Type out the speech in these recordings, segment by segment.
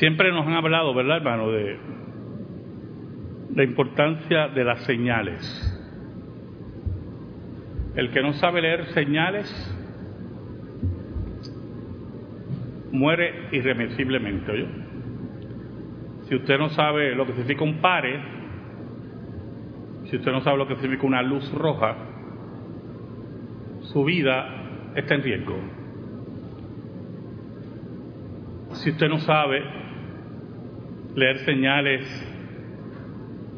Siempre nos han hablado, ¿verdad, hermano?, de la importancia de las señales. El que no sabe leer señales muere irremisiblemente. ¿oye? Si usted no sabe lo que significa un pare, si usted no sabe lo que significa una luz roja, su vida está en riesgo. Si usted no sabe leer señales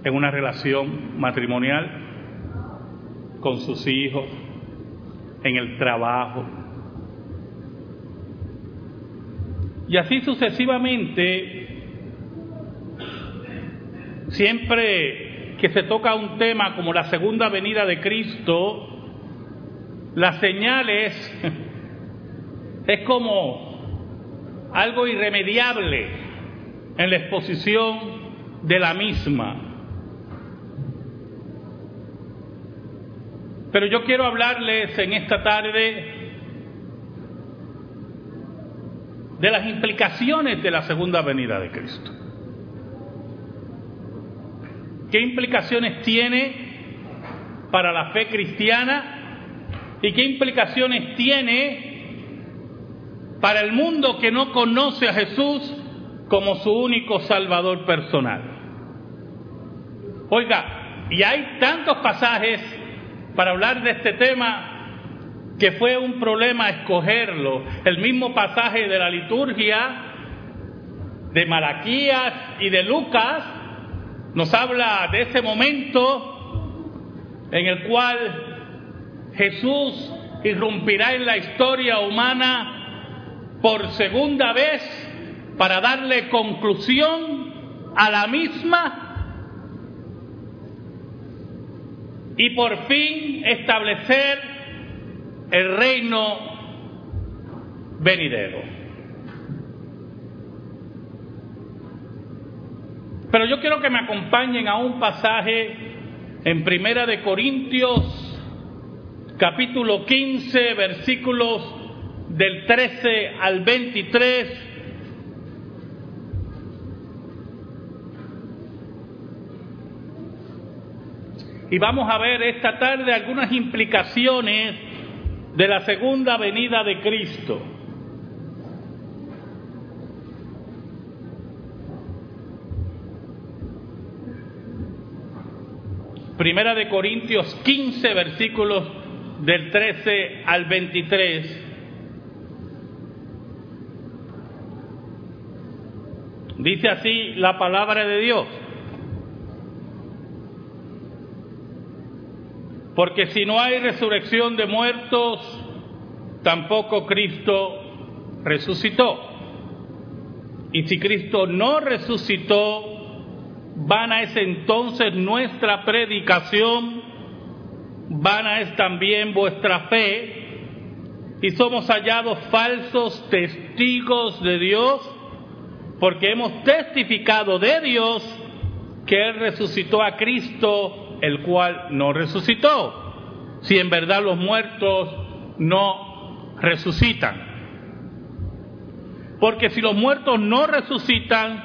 en una relación matrimonial con sus hijos, en el trabajo, y así sucesivamente, siempre que se toca un tema como la segunda venida de Cristo, las señales es como algo irremediable en la exposición de la misma. Pero yo quiero hablarles en esta tarde de las implicaciones de la segunda venida de Cristo. ¿Qué implicaciones tiene para la fe cristiana ¿Y qué implicaciones tiene para el mundo que no conoce a Jesús como su único Salvador personal? Oiga, y hay tantos pasajes para hablar de este tema que fue un problema escogerlo. El mismo pasaje de la liturgia de Malaquías y de Lucas nos habla de ese momento en el cual Jesús irrumpirá en la historia humana por segunda vez para darle conclusión a la misma y por fin establecer el reino venidero. Pero yo quiero que me acompañen a un pasaje en Primera de Corintios capítulo 15, versículos del 13 al 23. Y vamos a ver esta tarde algunas implicaciones de la segunda venida de Cristo. Primera de Corintios 15, versículos del 13 al 23, dice así la palabra de Dios. Porque si no hay resurrección de muertos, tampoco Cristo resucitó. Y si Cristo no resucitó, vana es entonces nuestra predicación vana es también vuestra fe, y somos hallados falsos testigos de Dios, porque hemos testificado de Dios que Él resucitó a Cristo, el cual no resucitó, si en verdad los muertos no resucitan. Porque si los muertos no resucitan,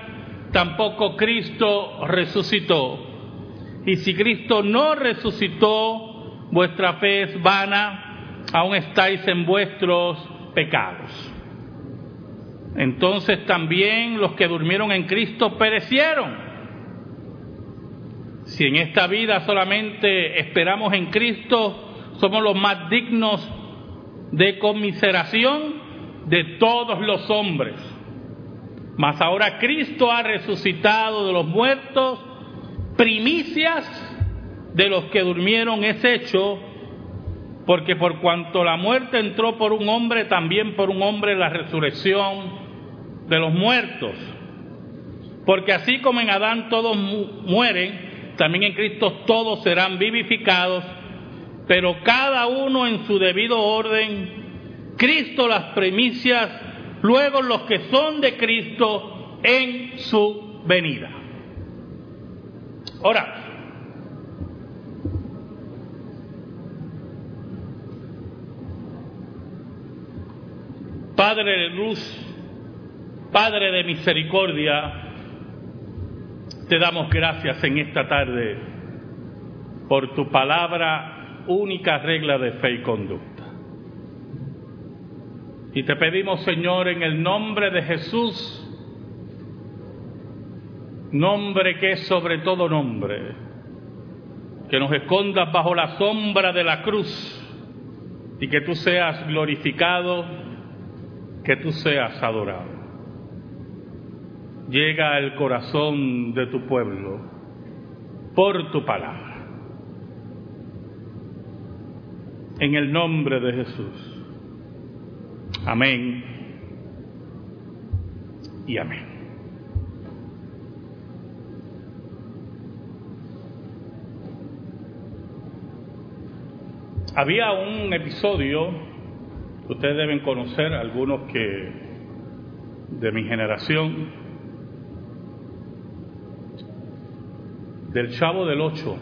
tampoco Cristo resucitó. Y si Cristo no resucitó, vuestra fe es vana, aún estáis en vuestros pecados. Entonces también los que durmieron en Cristo perecieron. Si en esta vida solamente esperamos en Cristo, somos los más dignos de conmiseración de todos los hombres. Mas ahora Cristo ha resucitado de los muertos, primicias de los que durmieron es hecho, porque por cuanto la muerte entró por un hombre, también por un hombre la resurrección de los muertos. Porque así como en Adán todos mueren, también en Cristo todos serán vivificados, pero cada uno en su debido orden, Cristo las primicias, luego los que son de Cristo en su venida. Ahora, Padre de luz, Padre de misericordia, te damos gracias en esta tarde por tu palabra, única regla de fe y conducta. Y te pedimos, Señor, en el nombre de Jesús, nombre que es sobre todo nombre, que nos escondas bajo la sombra de la cruz y que tú seas glorificado, que tú seas adorado. Llega al corazón de tu pueblo por tu palabra. En el nombre de Jesús. Amén y amén. Había un episodio que ustedes deben conocer, algunos que de mi generación, del Chavo del Ocho,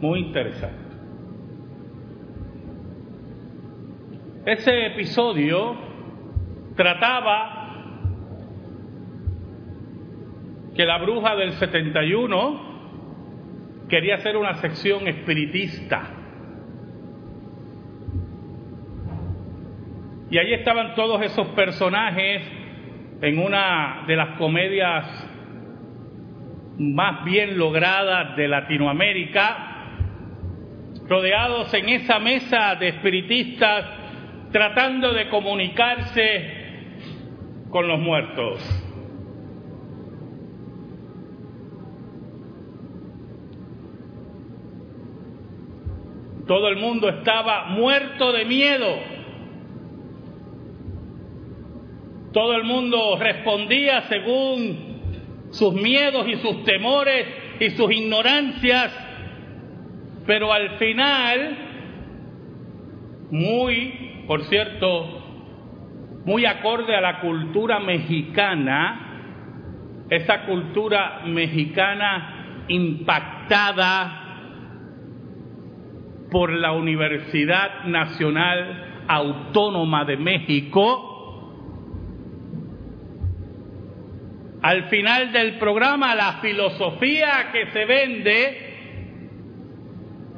muy interesante. Ese episodio trataba que la bruja del 71 quería hacer una sección espiritista. Y ahí estaban todos esos personajes en una de las comedias más bien logradas de Latinoamérica, rodeados en esa mesa de espiritistas tratando de comunicarse con los muertos. Todo el mundo estaba muerto de miedo. Todo el mundo respondía según sus miedos y sus temores y sus ignorancias, pero al final, muy por cierto, muy acorde a la cultura mexicana, esa cultura mexicana impactada por la Universidad Nacional Autónoma de México. Al final del programa, la filosofía que se vende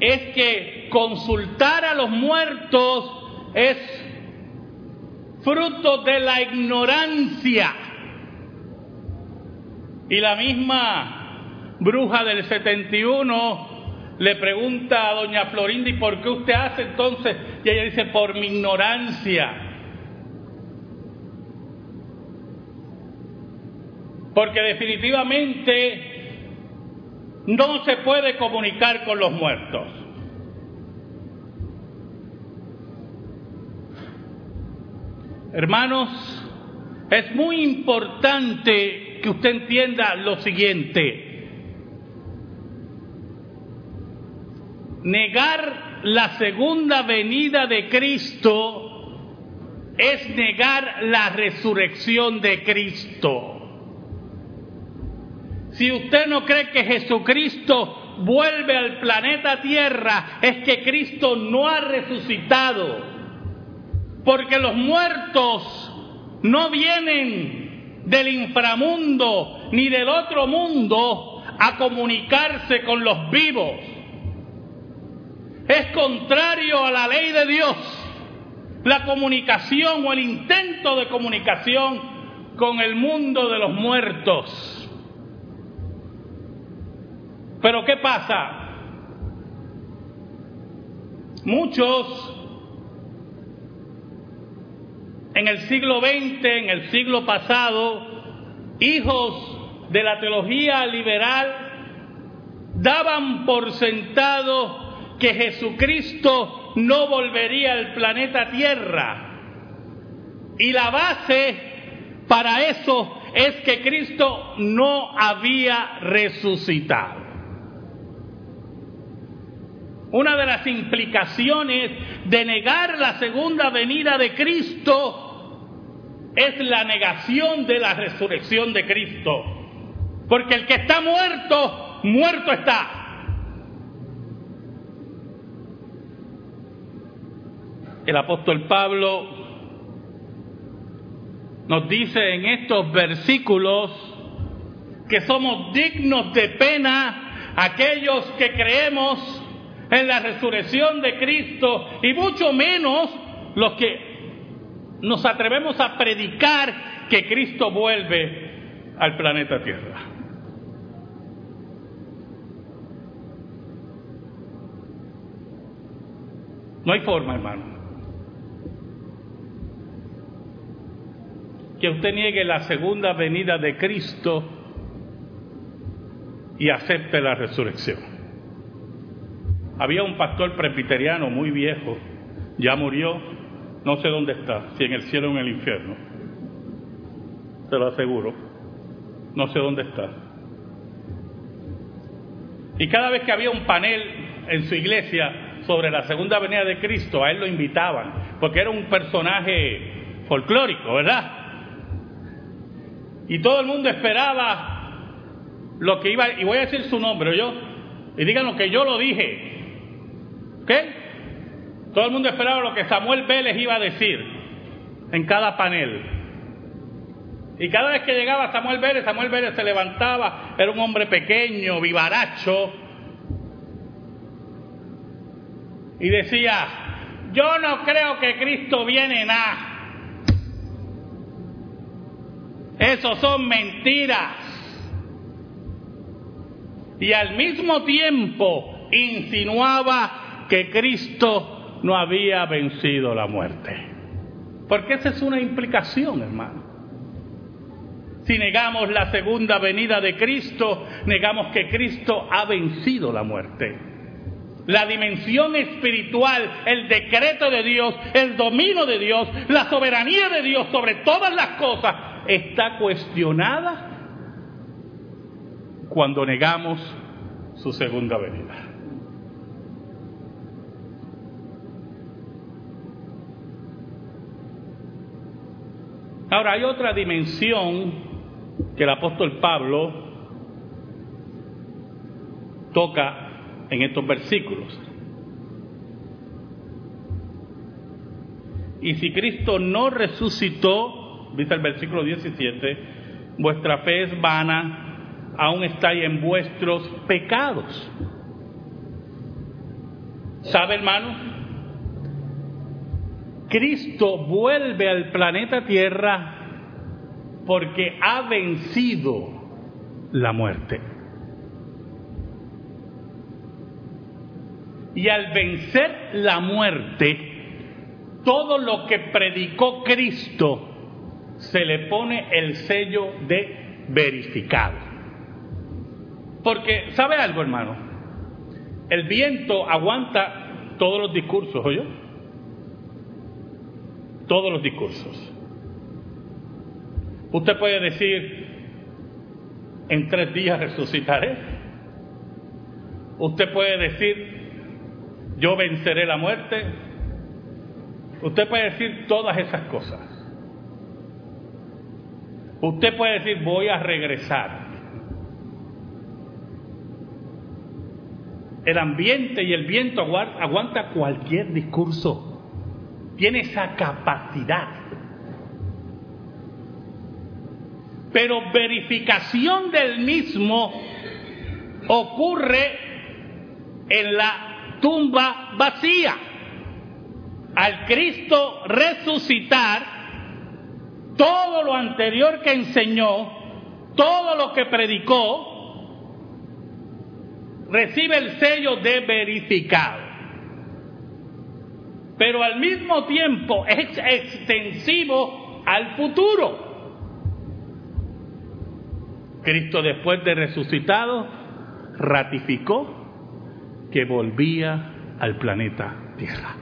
es que consultar a los muertos es fruto de la ignorancia. Y la misma bruja del 71 le pregunta a doña Florinda, ¿y por qué usted hace entonces? Y ella dice, por mi ignorancia. Porque definitivamente no se puede comunicar con los muertos. Hermanos, es muy importante que usted entienda lo siguiente. Negar la segunda venida de Cristo es negar la resurrección de Cristo. Si usted no cree que Jesucristo vuelve al planeta Tierra, es que Cristo no ha resucitado porque los muertos no vienen del inframundo ni del otro mundo a comunicarse con los vivos. Es contrario a la ley de Dios la comunicación o el intento de comunicación con el mundo de los muertos. Pero ¿qué pasa? Muchos en el siglo XX, en el siglo pasado, hijos de la teología liberal daban por sentado que Jesucristo no volvería al planeta Tierra. Y la base para eso es que Cristo no había resucitado. Una de las implicaciones de negar la segunda venida de Cristo es la negación de la resurrección de Cristo. Porque el que está muerto, muerto está. El apóstol Pablo nos dice en estos versículos que somos dignos de pena aquellos que creemos en la resurrección de Cristo y mucho menos los que nos atrevemos a predicar que Cristo vuelve al planeta Tierra. No hay forma, hermano. Que usted niegue la segunda venida de Cristo y acepte la resurrección. Había un pastor presbiteriano muy viejo, ya murió, no sé dónde está, si en el cielo o en el infierno. Se lo aseguro. No sé dónde está. Y cada vez que había un panel en su iglesia sobre la segunda venida de Cristo, a él lo invitaban, porque era un personaje folclórico, ¿verdad? Y todo el mundo esperaba lo que iba, y voy a decir su nombre, yo, y digan lo que yo lo dije. ¿Ok? Todo el mundo esperaba lo que Samuel Vélez iba a decir en cada panel. Y cada vez que llegaba Samuel Vélez, Samuel Vélez se levantaba, era un hombre pequeño, vivaracho, y decía, yo no creo que Cristo viene nada. Eso son mentiras. Y al mismo tiempo insinuaba que Cristo no había vencido la muerte. Porque esa es una implicación, hermano. Si negamos la segunda venida de Cristo, negamos que Cristo ha vencido la muerte. La dimensión espiritual, el decreto de Dios, el dominio de Dios, la soberanía de Dios sobre todas las cosas está cuestionada cuando negamos su segunda venida. Ahora hay otra dimensión que el apóstol Pablo toca en estos versículos. Y si Cristo no resucitó, dice el versículo 17, vuestra fe es vana, aún estáis en vuestros pecados. ¿Sabe, hermano? Cristo vuelve al planeta Tierra porque ha vencido la muerte. Y al vencer la muerte, todo lo que predicó Cristo se le pone el sello de verificado. Porque, ¿sabe algo, hermano? El viento aguanta todos los discursos, ¿oyó? Todos los discursos. Usted puede decir, en tres días resucitaré. Usted puede decir, yo venceré la muerte. Usted puede decir todas esas cosas. Usted puede decir, voy a regresar. El ambiente y el viento aguanta cualquier discurso tiene esa capacidad. Pero verificación del mismo ocurre en la tumba vacía. Al Cristo resucitar, todo lo anterior que enseñó, todo lo que predicó, recibe el sello de verificado pero al mismo tiempo es extensivo al futuro. Cristo después de resucitado ratificó que volvía al planeta Tierra.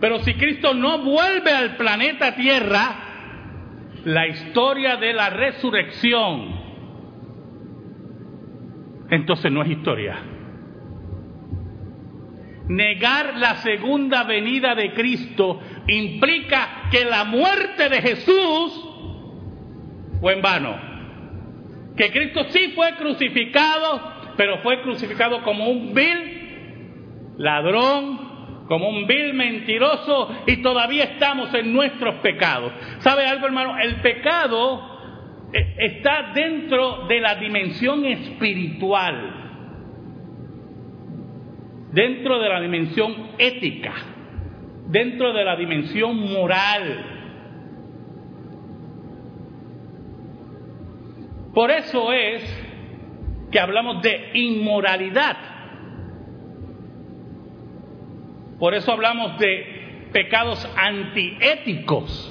Pero si Cristo no vuelve al planeta Tierra, la historia de la resurrección, entonces no es historia Negar la segunda venida de Cristo implica que la muerte de Jesús fue en vano. Que Cristo sí fue crucificado, pero fue crucificado como un vil ladrón, como un vil mentiroso y todavía estamos en nuestros pecados. ¿Sabe algo, hermano? El pecado eh, está dentro de la dimensión espiritual, dentro de la dimensión ética, dentro de la dimensión moral. Por eso es que hablamos de inmoralidad. Por eso hablamos de pecados antiéticos.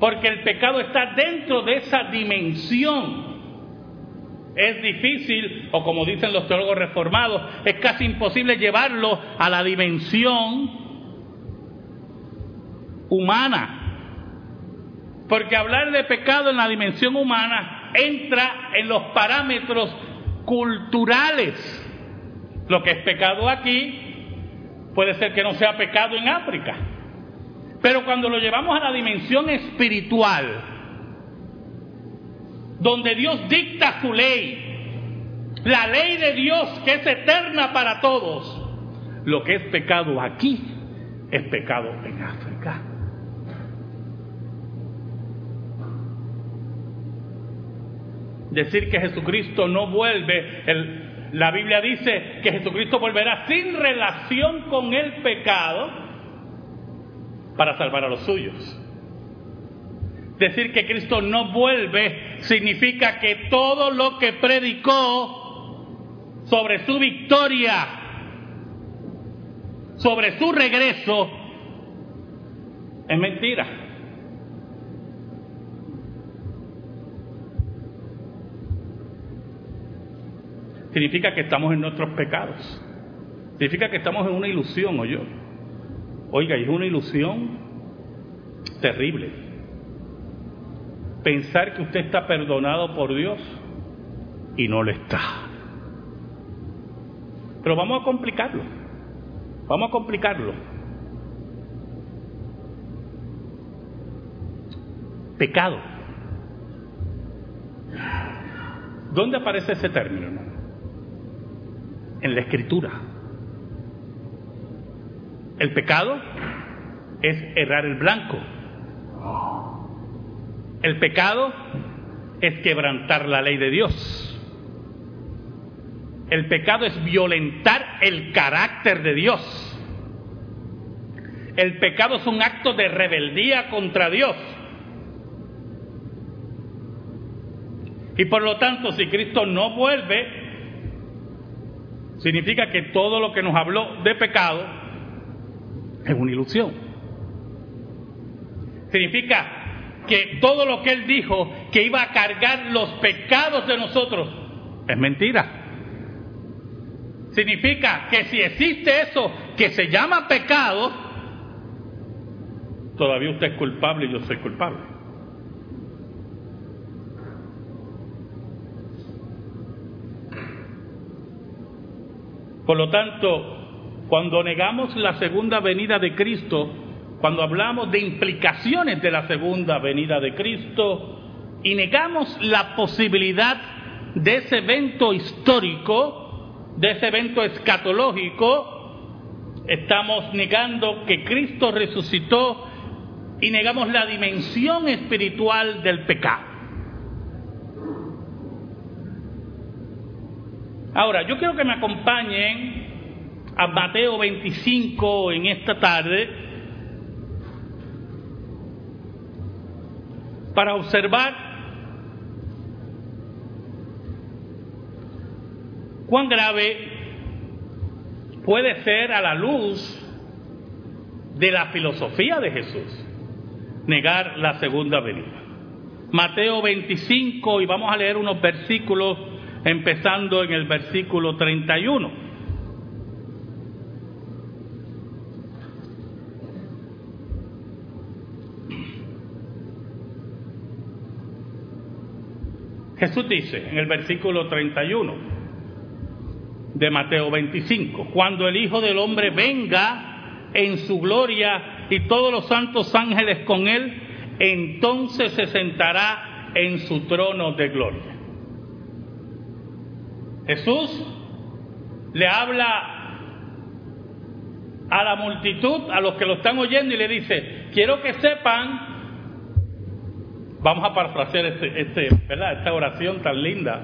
Porque el pecado está dentro de esa dimensión. Es difícil, o como dicen los teólogos reformados, es casi imposible llevarlo a la dimensión humana. Porque hablar de pecado en la dimensión humana entra en los parámetros culturales. Lo que es pecado aquí puede ser que no sea pecado en África. Pero cuando lo llevamos a la dimensión espiritual, donde Dios dicta su ley, la ley de Dios que es eterna para todos, lo que es pecado aquí es pecado en África. Decir que Jesucristo no vuelve, la Biblia dice que Jesucristo volverá sin relación con el pecado, para salvar a los suyos. Decir que Cristo no vuelve significa que todo lo que predicó sobre su victoria, sobre su regreso, es mentira. Significa que estamos en nuestros pecados. Significa que estamos en una ilusión, o yo. Oiga, es una ilusión terrible. Pensar que usted está perdonado por Dios y no lo está. Pero vamos a complicarlo. Vamos a complicarlo. Pecado. ¿Dónde aparece ese término? En la escritura. El pecado es errar el blanco. El pecado es quebrantar la ley de Dios. El pecado es violentar el carácter de Dios. El pecado es un acto de rebeldía contra Dios. Y por lo tanto, si Cristo no vuelve, significa que todo lo que nos habló de pecado es una ilusión. Significa que todo lo que Él dijo que iba a cargar los pecados de nosotros es mentira. Significa que si existe eso que se llama pecado, todavía usted es culpable y yo soy culpable. Por lo tanto, cuando negamos la segunda venida de Cristo, cuando hablamos de implicaciones de la segunda venida de Cristo y negamos la posibilidad de ese evento histórico, de ese evento escatológico, estamos negando que Cristo resucitó y negamos la dimensión espiritual del pecado. Ahora, yo quiero que me acompañen a Mateo 25 en esta tarde para observar cuán grave puede ser a la luz de la filosofía de Jesús negar la segunda venida. Mateo 25 y vamos a leer unos versículos empezando en el versículo 31. Jesús dice en el versículo 31 de Mateo 25, cuando el Hijo del Hombre venga en su gloria y todos los santos ángeles con él, entonces se sentará en su trono de gloria. Jesús le habla a la multitud, a los que lo están oyendo, y le dice, quiero que sepan, vamos a parafrasear este, este, esta oración tan linda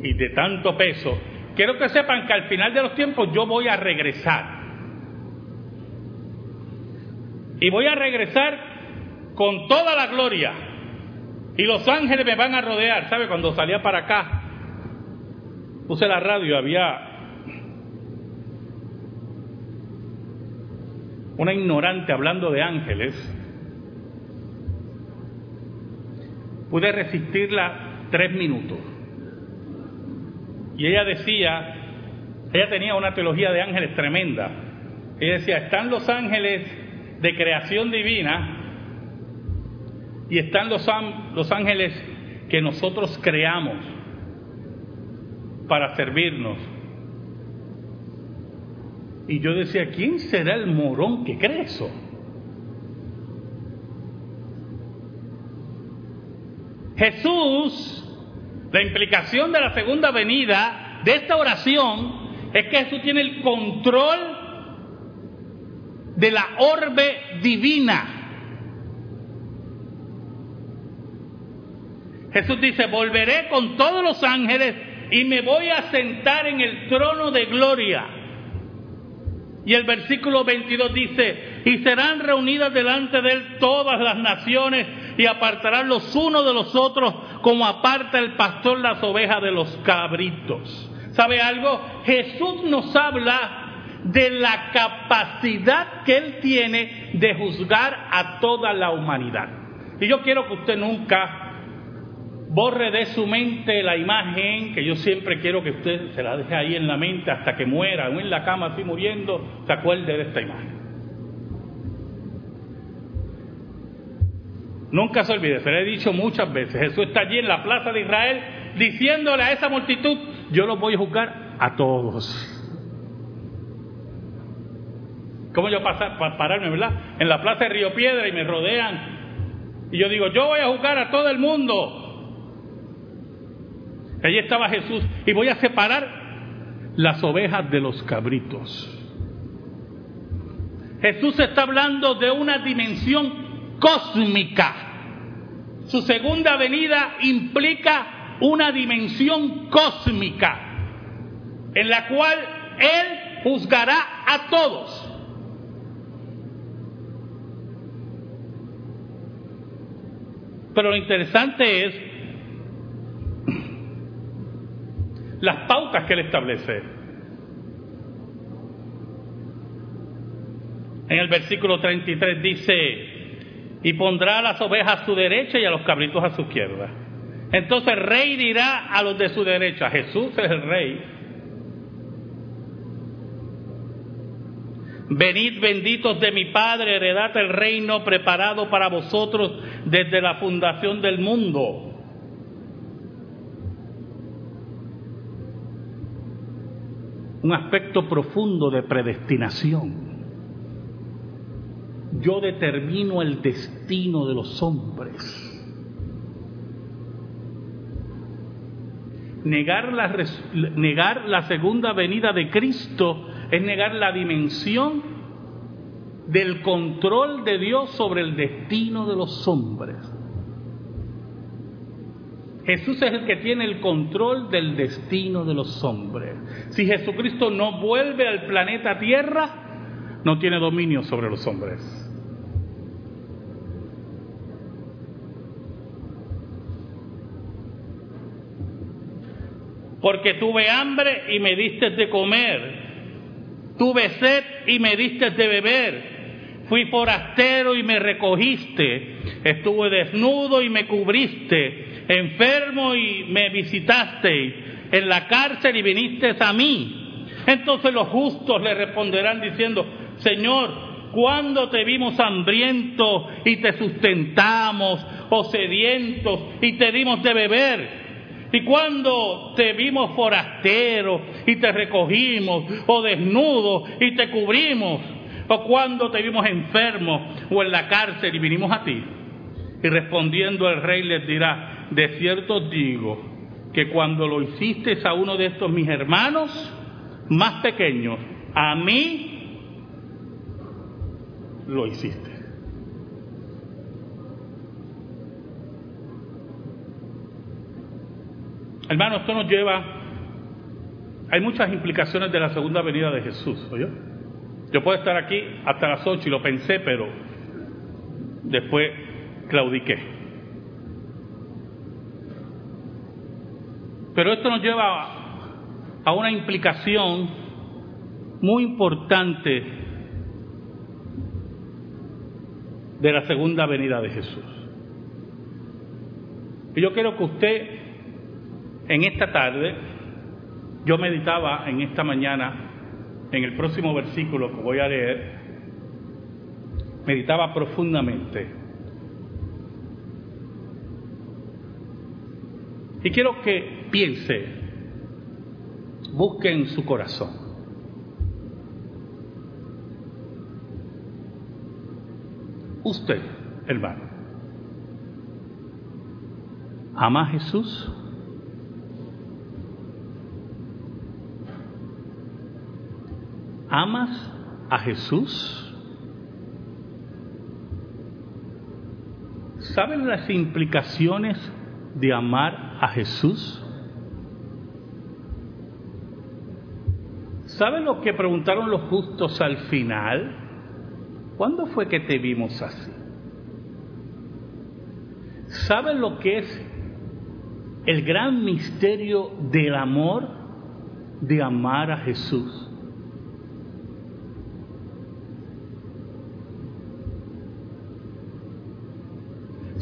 y de tanto peso, quiero que sepan que al final de los tiempos yo voy a regresar. Y voy a regresar con toda la gloria. Y los ángeles me van a rodear. ¿Sabe? Cuando salía para acá, puse la radio, había una ignorante hablando de ángeles, pude resistirla tres minutos. Y ella decía, ella tenía una teología de ángeles tremenda. Ella decía, están los ángeles de creación divina y están los, los ángeles que nosotros creamos para servirnos. Y yo decía, ¿quién será el morón que cree eso? Jesús, la implicación de la segunda venida de esta oración es que Jesús tiene el control de la orbe divina. Jesús dice, volveré con todos los ángeles y me voy a sentar en el trono de gloria. Y el versículo 22 dice, y serán reunidas delante de él todas las naciones y apartarán los unos de los otros como aparta el pastor las ovejas de los cabritos. ¿Sabe algo? Jesús nos habla de la capacidad que él tiene de juzgar a toda la humanidad. Y yo quiero que usted nunca borre de su mente la imagen que yo siempre quiero que usted se la deje ahí en la mente hasta que muera o en la cama así muriendo, se acuerde de esta imagen. Nunca se olvide, se lo he dicho muchas veces, Jesús está allí en la plaza de Israel diciéndole a esa multitud, yo los voy a juzgar a todos. ¿Cómo yo pasar, pararme, verdad? En la plaza de Río Piedra y me rodean. Y yo digo, yo voy a juzgar a todo el mundo. Allí estaba Jesús y voy a separar las ovejas de los cabritos. Jesús está hablando de una dimensión cósmica. Su segunda venida implica una dimensión cósmica en la cual Él juzgará a todos. Pero lo interesante es las pautas que él establece. En el versículo 33 dice, y pondrá a las ovejas a su derecha y a los cabritos a su izquierda. Entonces el rey dirá a los de su derecha, Jesús es el rey, Venid benditos de mi Padre, heredad el reino preparado para vosotros desde la fundación del mundo. un aspecto profundo de predestinación. Yo determino el destino de los hombres. Negar la, segunda venida de Cristo es negar la dimensión del control de Dios sobre el destino de los hombres. Jesús es el que tiene el control del destino de los hombres. Si Jesucristo no vuelve al planeta Tierra, no tiene dominio sobre los hombres. Porque tuve hambre y me diste de comer, tuve sed y me diste de beber, fui forastero y me recogiste, estuve desnudo y me cubriste. Enfermo y me visitasteis, en la cárcel y vinisteis a mí. Entonces los justos le responderán diciendo, Señor, ¿cuándo te vimos hambriento y te sustentamos, o sedientos y te dimos de beber? ¿Y cuando te vimos forastero y te recogimos, o desnudo y te cubrimos? ¿O cuando te vimos enfermo o en la cárcel y vinimos a ti? Y respondiendo el rey les dirá, de cierto digo que cuando lo hiciste a uno de estos mis hermanos más pequeños, a mí lo hiciste. Hermano, esto nos lleva, hay muchas implicaciones de la segunda venida de Jesús. Yo puedo estar aquí hasta las 8 y lo pensé, pero después claudiqué. Pero esto nos lleva a una implicación muy importante de la segunda venida de Jesús. Y yo quiero que usted en esta tarde, yo meditaba en esta mañana en el próximo versículo que voy a leer, meditaba profundamente. Y quiero que piense, busque en su corazón. Usted, hermano, ¿ama a Jesús? ¿Amas a Jesús? ¿Saben las implicaciones de amar a Jesús? ¿Saben lo que preguntaron los justos al final? ¿Cuándo fue que te vimos así? ¿Saben lo que es el gran misterio del amor de amar a Jesús?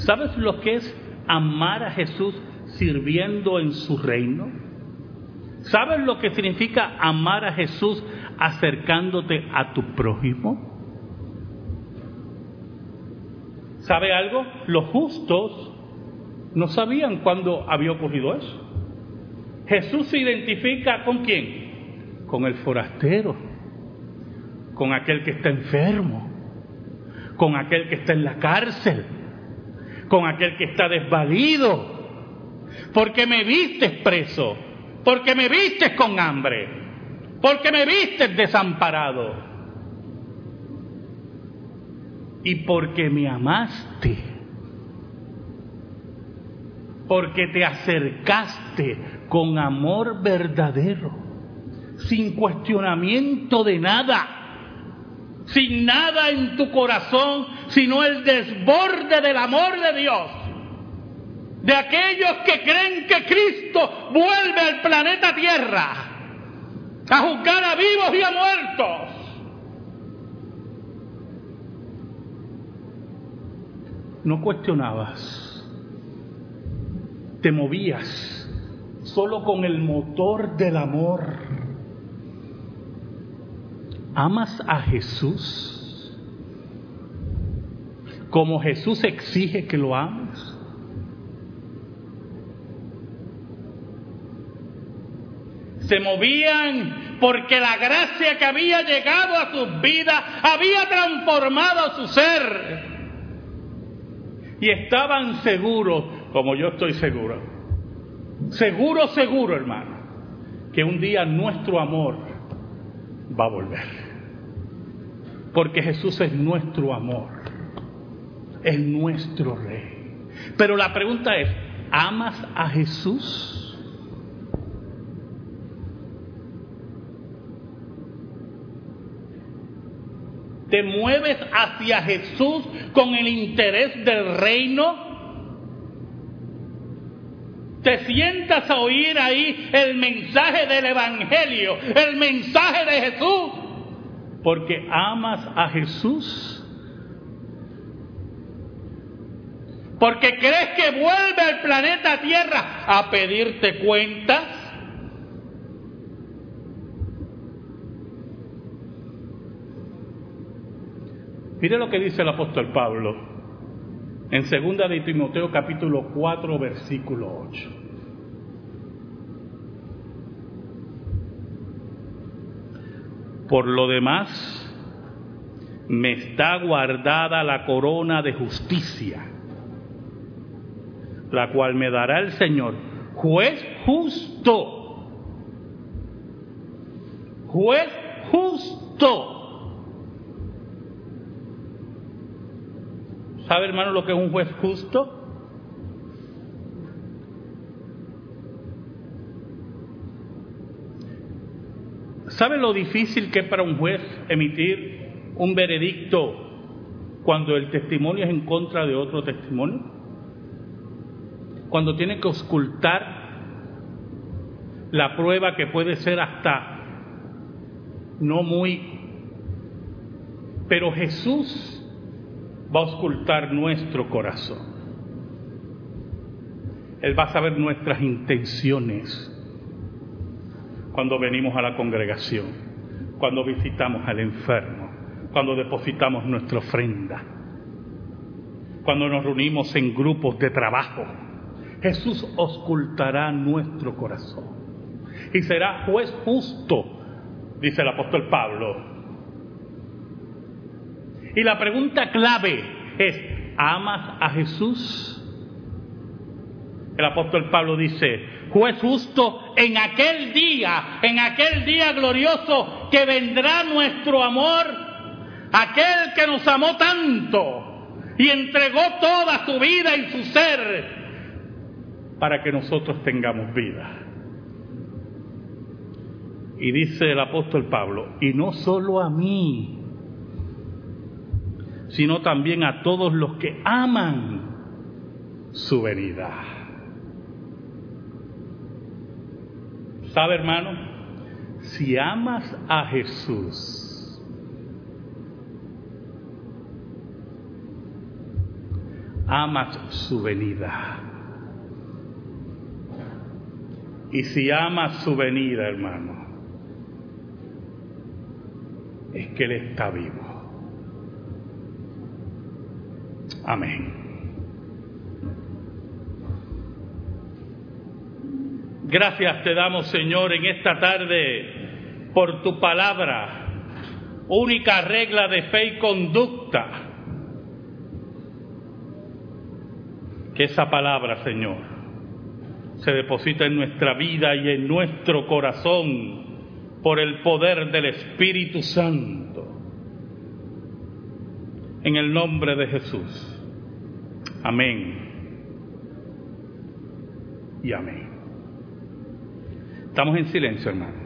¿Sabes lo que es amar a Jesús sirviendo en su reino? ¿Sabes lo que significa amar a Jesús acercándote a tu prójimo? ¿Sabe algo? Los justos no sabían cuándo había ocurrido eso. Jesús se identifica con quién? Con el forastero, con aquel que está enfermo, con aquel que está en la cárcel con aquel que está desvalido, porque me vistes preso, porque me vistes con hambre, porque me vistes desamparado y porque me amaste, porque te acercaste con amor verdadero, sin cuestionamiento de nada sin nada en tu corazón, sino el desborde del amor de Dios. De aquellos que creen que Cristo vuelve al planeta Tierra a juzgar a vivos y a muertos. No cuestionabas, te movías solo con el motor del amor ¿Amas a Jesús como Jesús exige que lo ames? Se movían porque la gracia que había llegado a sus vidas había transformado su ser. Y estaban seguros, como yo estoy seguro, seguro, seguro, hermano, que un día nuestro amor va a volver. Porque Jesús es nuestro amor, es nuestro rey. Pero la pregunta es, ¿amas a Jesús? ¿Te mueves hacia Jesús con el interés del reino? te sientas a oír ahí el mensaje del Evangelio, el mensaje de Jesús porque amas a Jesús. Porque crees que vuelve al planeta Tierra a pedirte cuentas. Mire lo que dice el apóstol Pablo en segunda de Timoteo capítulo 4 versículo 8. Por lo demás, me está guardada la corona de justicia, la cual me dará el Señor, juez justo, juez justo, ¿Sabe, hermano, lo que es un juez justo? ¿Sabe lo difícil que es para un juez emitir un veredicto cuando el testimonio es en contra de otro testimonio? Cuando tiene que ocultar la prueba que puede ser hasta no muy... Pero Jesús va a ocultar nuestro corazón. Él va a saber nuestras intenciones cuando venimos a la congregación, cuando visitamos al enfermo, cuando depositamos nuestra ofrenda, cuando nos reunimos en grupos de trabajo. Jesús ocultará nuestro corazón y será juez justo, dice el apóstol Pablo. Y la pregunta clave es, ¿amas a Jesús? El apóstol Pablo dice, juez justo en aquel día, en aquel día glorioso que vendrá nuestro amor, aquel que nos amó tanto y entregó toda su vida y su ser para que nosotros tengamos vida. Y dice el apóstol Pablo, y no solo a mí, sino también a todos los que aman su venida. ¿Sabe, hermano? Si amas a Jesús, amas su venida. Y si amas su venida, hermano, es que Él está vivo. Amén. Gracias te damos, Señor, en esta tarde por tu palabra, única regla de fe y conducta. Que esa palabra, Señor, se deposita en nuestra vida y en nuestro corazón por el poder del Espíritu Santo. En el nombre de Jesús. Amén. Y amén. Estamos en silencio, hermano.